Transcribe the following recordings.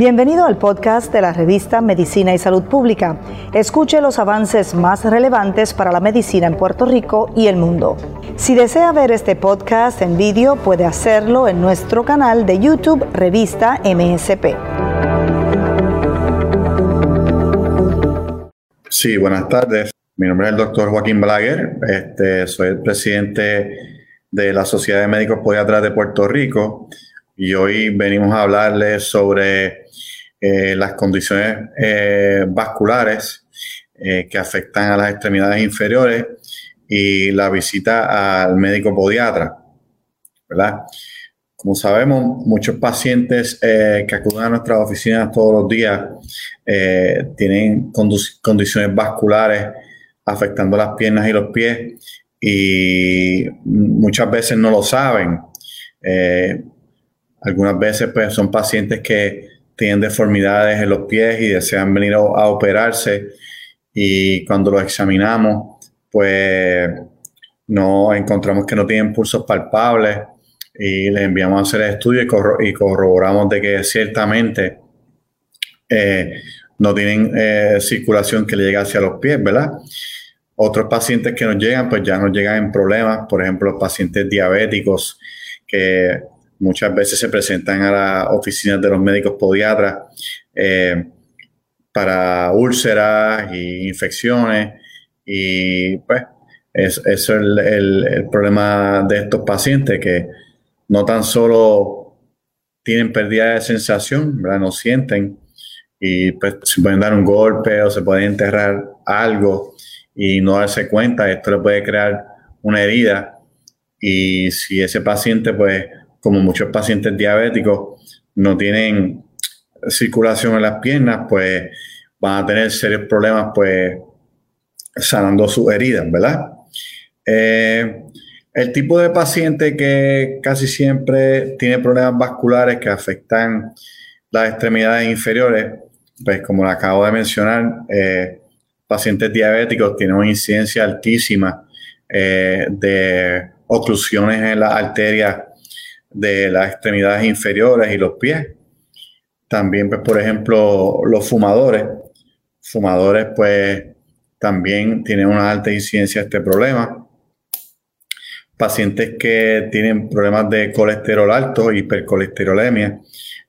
Bienvenido al podcast de la revista Medicina y Salud Pública. Escuche los avances más relevantes para la medicina en Puerto Rico y el mundo. Si desea ver este podcast en vídeo, puede hacerlo en nuestro canal de YouTube Revista MSP. Sí, buenas tardes. Mi nombre es el doctor Joaquín Balaguer. Este, soy el presidente de la Sociedad de Médicos Podiatras de Puerto Rico y hoy venimos a hablarles sobre eh, las condiciones eh, vasculares eh, que afectan a las extremidades inferiores y la visita al médico podiatra, ¿verdad? Como sabemos, muchos pacientes que acuden a nuestras oficinas todos los días tienen condiciones vasculares afectando las piernas y los pies y muchas veces no lo saben. Algunas veces pues, son pacientes que tienen deformidades en los pies y desean venir a, operarse y cuando los examinamos pues no encontramos que no tienen pulsos palpables y les enviamos a hacer el estudio y, corroboramos de que ciertamente eh, no tienen eh, circulación que le llegue hacia los pies, ¿verdad? Otros pacientes que nos llegan, pues ya nos llegan en problemas, por ejemplo, los pacientes diabéticos que muchas veces se presentan a las oficinas de los médicos podiatras eh, para úlceras e infecciones y pues eso es el, problema de estos pacientes que no tan solo tienen pérdida de sensación, ¿verdad? no sienten y pues se pueden dar un golpe o se puede enterrar algo y no darse cuenta, esto le puede crear una herida y si ese paciente pues como muchos pacientes diabéticos no tienen circulación en las piernas, pues van a tener serios problemas, pues, sanando sus heridas, ¿verdad? Eh, el tipo de paciente que casi siempre tiene problemas vasculares que afectan las extremidades inferiores, pues como lo acabo de mencionar, eh, pacientes diabéticos tienen una incidencia altísima eh, de oclusiones en las arterias de las extremidades inferiores y los pies. También, pues, por ejemplo, los fumadores. Fumadores, pues, también tienen una alta incidencia de este problema. Pacientes que tienen problemas de colesterol alto, hipercolesterolemia,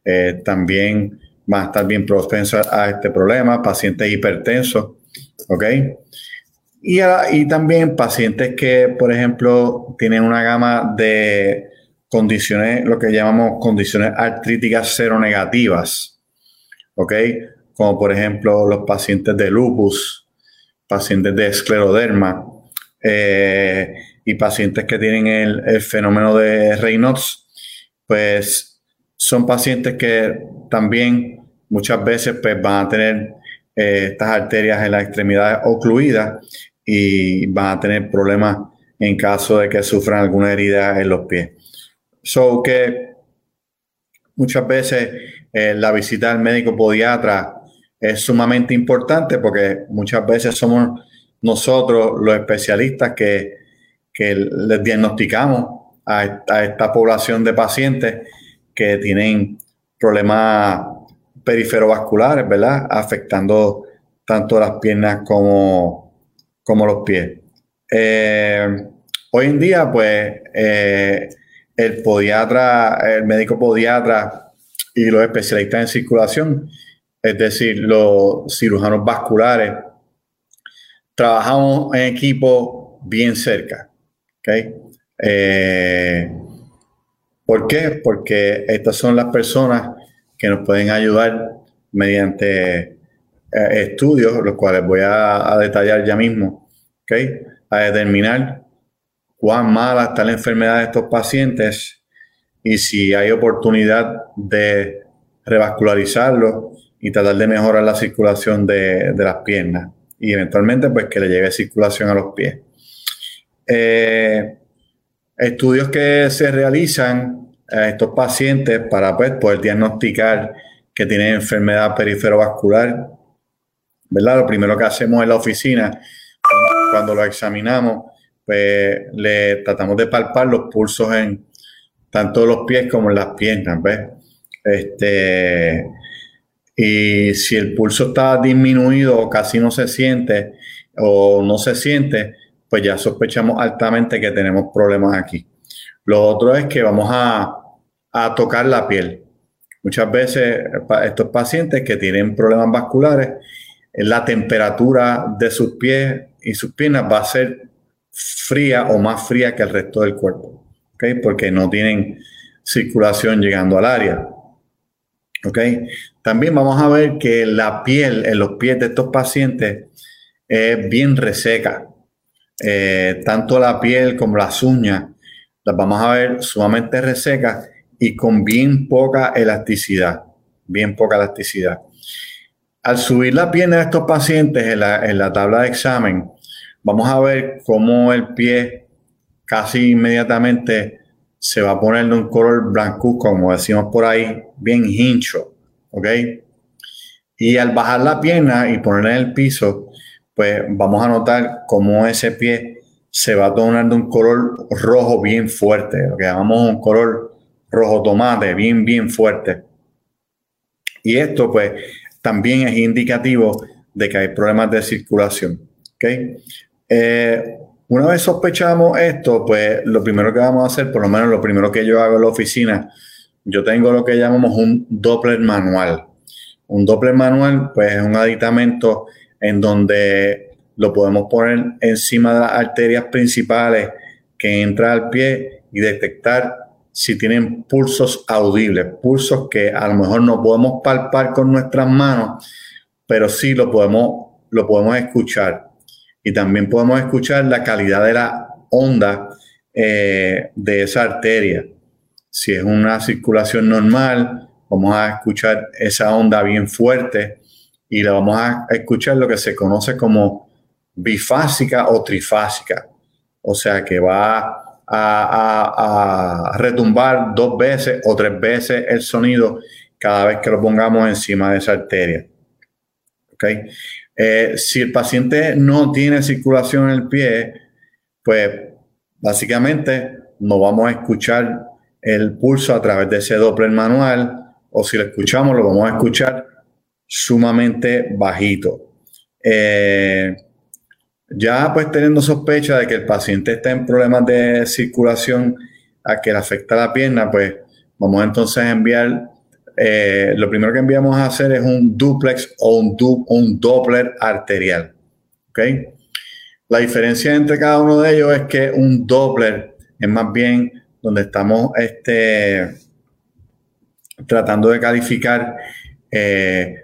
eh, también van a estar bien propensos a este problema. Pacientes hipertensos, ¿ok? Y, y también pacientes que, por ejemplo, tienen una gama de condiciones, lo que llamamos condiciones artríticas seronegativas, ¿ok? Como por ejemplo los pacientes de lupus, pacientes de escleroderma eh, y pacientes que tienen el, fenómeno de Raynaud's, pues son pacientes que también muchas veces pues, van a tener eh, estas arterias en las extremidades ocluidas y van a tener problemas en caso de que sufran alguna herida en los pies. So que muchas veces eh, la visita al médico podiatra es sumamente importante porque muchas veces somos nosotros los especialistas que, les diagnosticamos a, esta población de pacientes que tienen problemas periferovasculares, ¿verdad? Afectando tanto las piernas como, como los pies. Eh, hoy en día, pues, eh, el podiatra, el médico podiatra y los especialistas en circulación, es decir, los cirujanos vasculares, trabajamos en equipo bien cerca. ¿okay? Eh, ¿Por qué? Porque estas son las personas que nos pueden ayudar mediante eh, estudios, los cuales voy a, detallar ya mismo, ¿okay? a determinar cuán mala está la enfermedad de estos pacientes y si hay oportunidad de revascularizarlo y tratar de mejorar la circulación de, las piernas y eventualmente pues que le llegue circulación a los pies. Eh, estudios que se realizan a estos pacientes para pues, poder diagnosticar que tienen enfermedad periferovascular, ¿verdad? Lo primero que hacemos en la oficina, cuando lo examinamos, pues le tratamos de palpar los pulsos en tanto los pies como en las piernas, ¿ves? Este, Y si el pulso está disminuido o casi no se siente o no se siente, pues ya sospechamos altamente que tenemos problemas aquí. Lo otro es que vamos a, a tocar la piel. Muchas veces estos pacientes que tienen problemas vasculares, la temperatura de sus pies y sus piernas va a ser fría o más fría que el resto del cuerpo, porque no tienen circulación llegando al área. También vamos a ver que la piel en los pies de estos pacientes es bien reseca. Eh, tanto la piel como las uñas las vamos a ver sumamente resecas y con bien poca elasticidad, bien poca elasticidad. Al subir la pierna de estos pacientes en la, tabla de examen, vamos a ver cómo el pie casi inmediatamente se va a poner de un color blanco, como decimos por ahí, bien hincho, ¿ok? Y al bajar la pierna y ponerla en el piso, pues vamos a notar cómo ese pie se va a tornar de un color rojo bien fuerte, lo que llamamos un color rojo tomate, bien, bien fuerte. Y esto pues también es indicativo de que hay problemas de circulación. ¿okay? Eh, una vez sospechamos esto, pues lo primero que vamos a hacer, por lo menos lo primero que yo hago en la oficina, yo tengo lo que llamamos un Doppler manual. Un Doppler manual, pues es un aditamento en donde lo podemos poner encima de las arterias principales que entra al pie y detectar si tienen pulsos audibles, pulsos que a lo mejor no podemos palpar con nuestras manos, pero sí lo podemos, lo podemos escuchar. Y también podemos escuchar la calidad de la onda eh, de esa arteria. Si es una circulación normal, vamos a escuchar esa onda bien fuerte y la vamos a escuchar lo que se conoce como bifásica o trifásica. O sea que va a, retumbar dos veces o tres veces el sonido cada vez que lo pongamos encima de esa arteria. ¿Okay? Eh, si el paciente no tiene circulación en el pie, pues básicamente no vamos a escuchar el pulso a través de ese Doppler manual o si lo escuchamos lo vamos a escuchar sumamente bajito. Eh, ya pues teniendo sospecha de que el paciente está en problemas de circulación a que le afecta la pierna, pues vamos entonces a enviar, eh, lo primero que enviamos a hacer es un duplex o un, Doppler arterial. ¿ok? La diferencia entre cada uno de ellos es que un Doppler es más bien donde estamos este, tratando de calificar eh,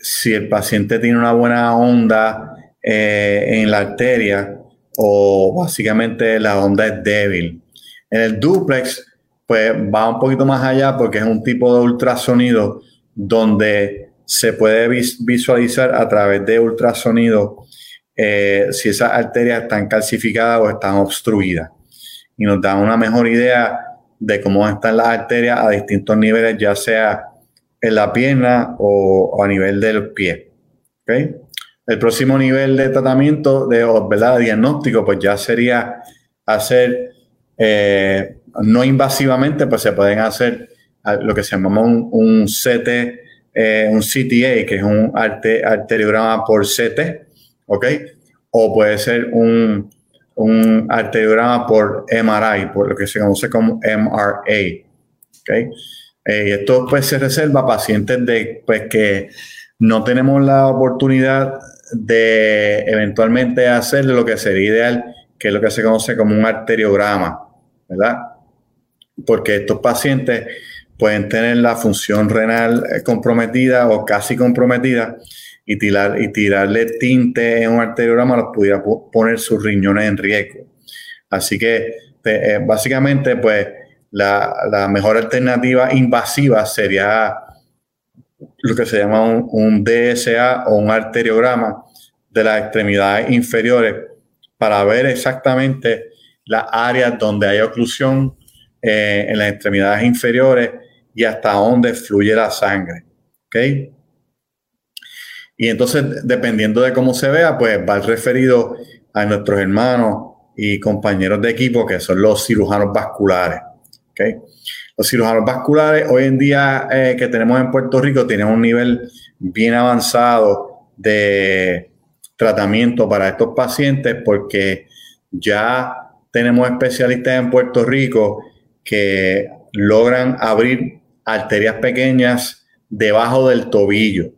si el paciente tiene una buena onda eh, en la arteria o básicamente la onda es débil. En el duplex, pues va un poquito más allá porque es un tipo de ultrasonido donde se puede visualizar a través de ultrasonido eh, si esas arterias están calcificadas o están obstruidas. Y nos da una mejor idea de cómo están las arterias a distintos niveles, ya sea en la pierna o, a nivel del pie. ¿Okay? El próximo nivel de tratamiento, de ¿verdad? diagnóstico, pues ya sería hacer, eh, no invasivamente, pues se pueden hacer lo que se llama un, CT, eh, un CTA, que es un arteriograma por CT, ¿ok? O puede ser un, un arteriograma por MRI, por lo que se conoce como MRA, ¿ok? Eh, y esto pues se reserva a pacientes de, pues, que no tenemos la oportunidad de eventualmente hacer lo que sería ideal, que es lo que se conoce como un arteriograma, ¿verdad? Porque estos pacientes pueden tener la función renal eh, comprometida o casi comprometida y, tirar, y tirarle tinte en un arteriograma los pudiera poner sus riñones en riesgo. Así que eh, básicamente pues la, la, mejor alternativa invasiva sería lo que se llama un, DSA o un arteriograma de las extremidades inferiores para ver exactamente las áreas donde hay oclusión eh, en las extremidades inferiores y hasta dónde fluye la sangre. ¿Ok? Y entonces, dependiendo de cómo se vea, pues va referido a nuestros hermanos y compañeros de equipo que son los cirujanos vasculares. ¿ok? Los cirujanos vasculares hoy en día eh, que tenemos en Puerto Rico tienen un nivel bien avanzado de tratamiento para estos pacientes porque ya tenemos especialistas en Puerto Rico que logran abrir arterias pequeñas debajo del tobillo.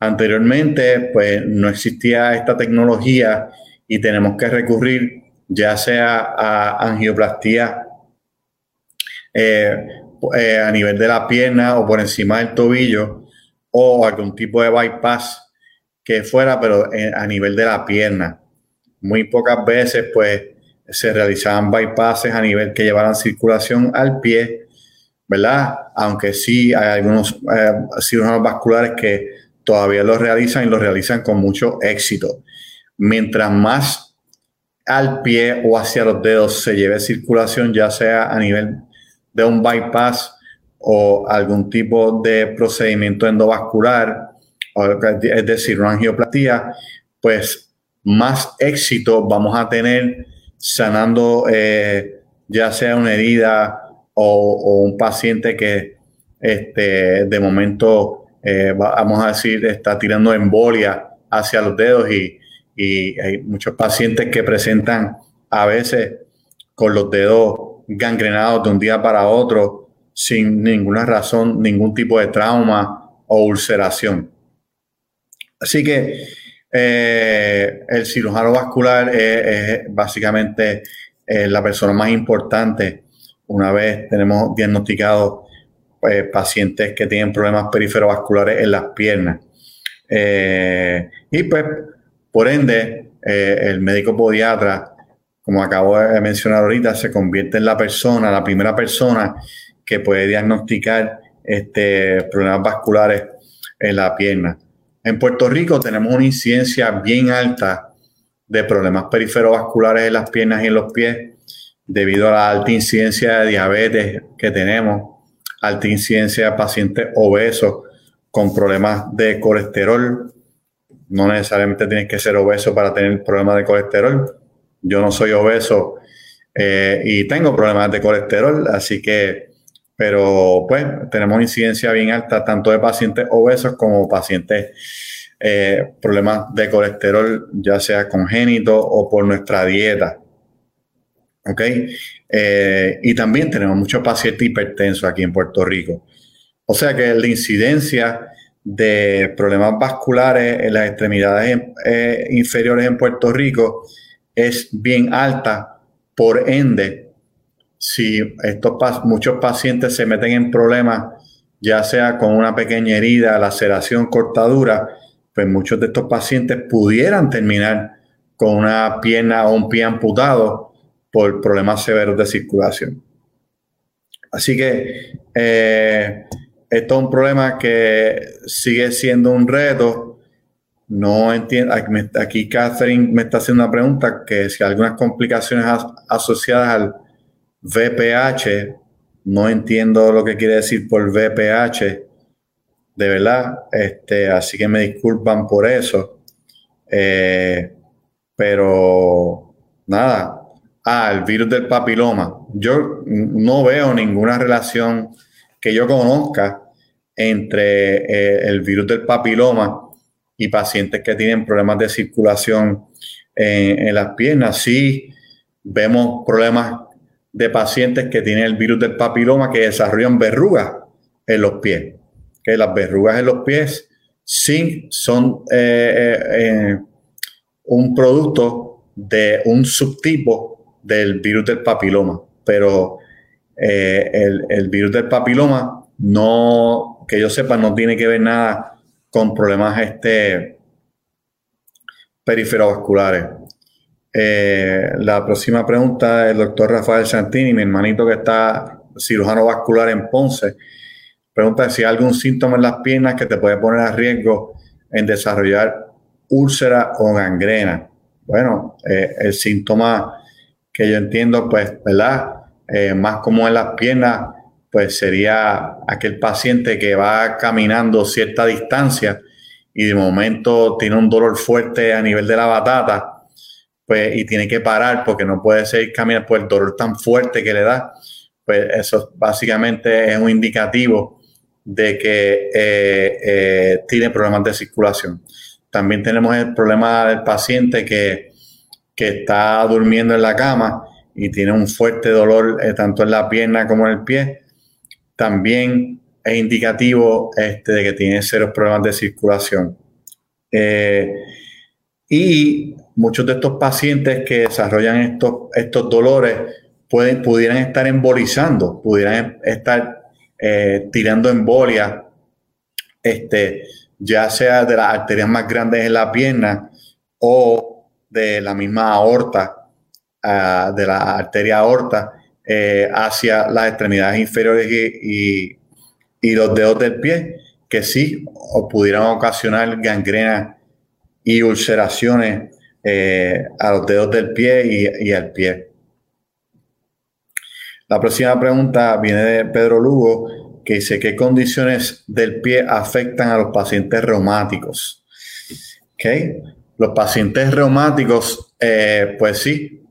Anteriormente, pues no existía esta tecnología y tenemos que recurrir ya sea a angioplastía eh, eh, a nivel de la pierna o por encima del tobillo o algún tipo de bypass que fuera, pero eh, a nivel de la pierna. Muy pocas veces, pues, se realizaban bypasses a nivel que llevaran circulación al pie, ¿verdad? Aunque sí hay algunos cirujanos vasculares que todavía lo realizan y lo realizan con mucho éxito. Mientras más al pie o hacia los dedos se lleve circulación, ya sea a nivel de un bypass o algún tipo de procedimiento endovascular, es decir, una angioplastia, pues más éxito vamos a tener sanando eh, ya sea una herida o, un paciente que este, de momento, eh, vamos a decir, está tirando embolia hacia los dedos y, y hay muchos pacientes que presentan a veces con los dedos gangrenados de un día para otro sin ninguna razón, ningún tipo de trauma o ulceración. Así que eh, el cirujano vascular es, básicamente eh, la persona más importante una vez tenemos diagnosticados eh, pacientes que tienen problemas periferovasculares en las piernas. y pues, por ende, el médico podiatra como acabo de mencionar ahorita, se convierte en la persona, la primera persona que puede diagnosticar este, problemas vasculares en la pierna. En Puerto Rico tenemos una incidencia bien alta de problemas periferovasculares en las piernas y en los pies debido a la alta incidencia de diabetes que tenemos, alta incidencia de pacientes obesos con problemas de colesterol. No necesariamente tienes que ser obeso para tener problemas de colesterol yo no soy obeso eh, y tengo problemas de colesterol, así que, pero pues tenemos incidencia bien alta tanto de pacientes obesos como pacientes eh, problemas de colesterol, ya sea congénito o por nuestra dieta. ¿Ok? Eh, y también tenemos muchos pacientes hipertensos aquí en Puerto Rico. O sea que la incidencia de problemas vasculares en las extremidades inferiores en Puerto Rico es bien alta. Por ende, si estos muchos pacientes se meten en problemas, ya sea con una pequeña herida, laceración, cortadura, pues muchos de estos pacientes pudieran terminar con una pierna o un pie amputado por problemas severos de circulación. Así que eh, esto es un problema que sigue siendo un reto no entiendo, aquí Catherine me está haciendo una pregunta que si algunas complicaciones asociadas al VPH, no entiendo lo que quiere decir por VPH, de verdad, este, así que me disculpan por eso. Eh, pero nada, ah, el virus del papiloma. Yo no veo ninguna relación que yo conozca entre eh, el virus del papiloma y pacientes que tienen problemas de circulación en, las piernas. Sí, vemos problemas de pacientes que tienen el virus del papiloma que desarrollan verrugas en los pies. Que las verrugas en los pies sí son eh, eh, un producto de un subtipo del virus del papiloma, pero eh, el, el, virus del papiloma no, que yo sepa, no tiene que ver nada con problemas este, periferovasculares. Eh, la próxima pregunta del doctor Rafael Santini, mi hermanito que está cirujano vascular en Ponce, pregunta si hay algún síntoma en las piernas que te puede poner a riesgo en desarrollar úlcera o gangrena. Bueno, eh, el síntoma que yo entiendo, pues, ¿verdad? Eh, más como en las piernas, pues sería aquel paciente que va caminando cierta distancia y de momento tiene un dolor fuerte a nivel de la batata, pues y tiene que parar porque no puede seguir caminando por el dolor tan fuerte que le da, pues eso básicamente es un indicativo de que eh, eh, tiene problemas de circulación. También tenemos el problema del paciente que, está durmiendo en la cama y tiene un fuerte dolor eh, tanto en la pierna como en el pie. También es indicativo este, de que tiene serios problemas de circulación. Y muchos de estos pacientes que desarrollan estos, estos dolores pueden, pudieran estar embolizando, pudieran estar eh, tirando embolia, este, ya sea de las arterias más grandes en la pierna o de la misma aorta, ah, de la arteria aorta, eh, hacia las extremidades inferiores y, los dedos del pie, que sí o pudieran ocasionar gangrena y ulceraciones eh, a los dedos del pie y, al pie. La próxima pregunta viene de Pedro Lugo, que dice, ¿qué condiciones del pie afectan a los pacientes reumáticos? ¿Okay? Los pacientes reumáticos, eh, pues sí,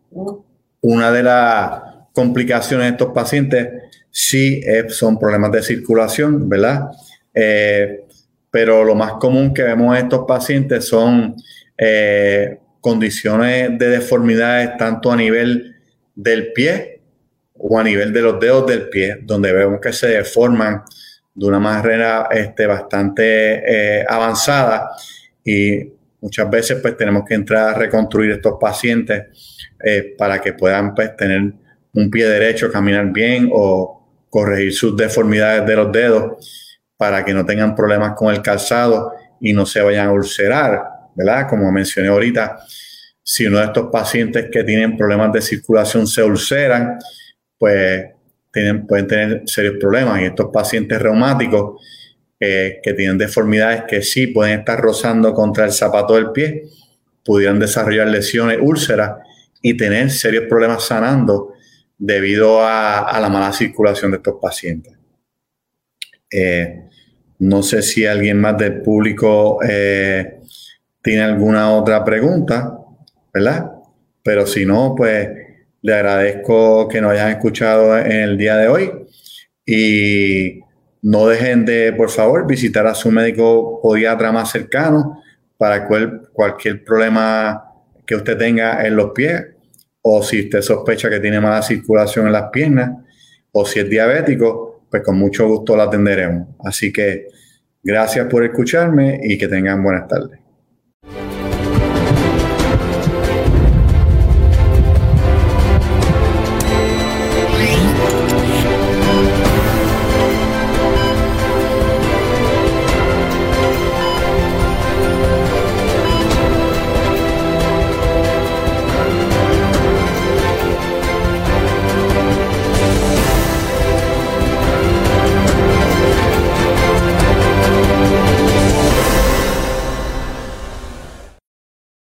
una de las complicaciones de estos pacientes sí son problemas de circulación, ¿verdad? Eh, pero lo más común que vemos en estos pacientes son eh, condiciones de deformidades tanto a nivel del pie o a nivel de los dedos del pie, donde vemos que se deforman de una manera este, bastante eh, avanzada. Y muchas veces pues tenemos que entrar a reconstruir estos pacientes eh, para que puedan pues, tener un pie derecho, caminar bien o corregir sus deformidades de los dedos para que no tengan problemas con el calzado y no se vayan a ulcerar, ¿verdad? Como mencioné ahorita, si uno de estos pacientes que tienen problemas de circulación se ulceran, pues tienen, pueden tener serios problemas. Y estos pacientes reumáticos eh, que tienen deformidades que sí pueden estar rozando contra el zapato del pie, pudieran desarrollar lesiones, úlceras y tener serios problemas sanando debido a, la mala circulación de estos pacientes. Eh, no sé si alguien más del público eh, tiene alguna otra pregunta, ¿verdad? Pero si no, pues le agradezco que nos hayan escuchado en el día de hoy y no dejen de, por favor, visitar a su médico podiatra más cercano para cualquier problema que usted tenga en los pies o si usted sospecha que tiene mala circulación en las piernas o si es diabético, pues con mucho gusto lo atenderemos. Así que gracias por escucharme y que tengan buenas tardes.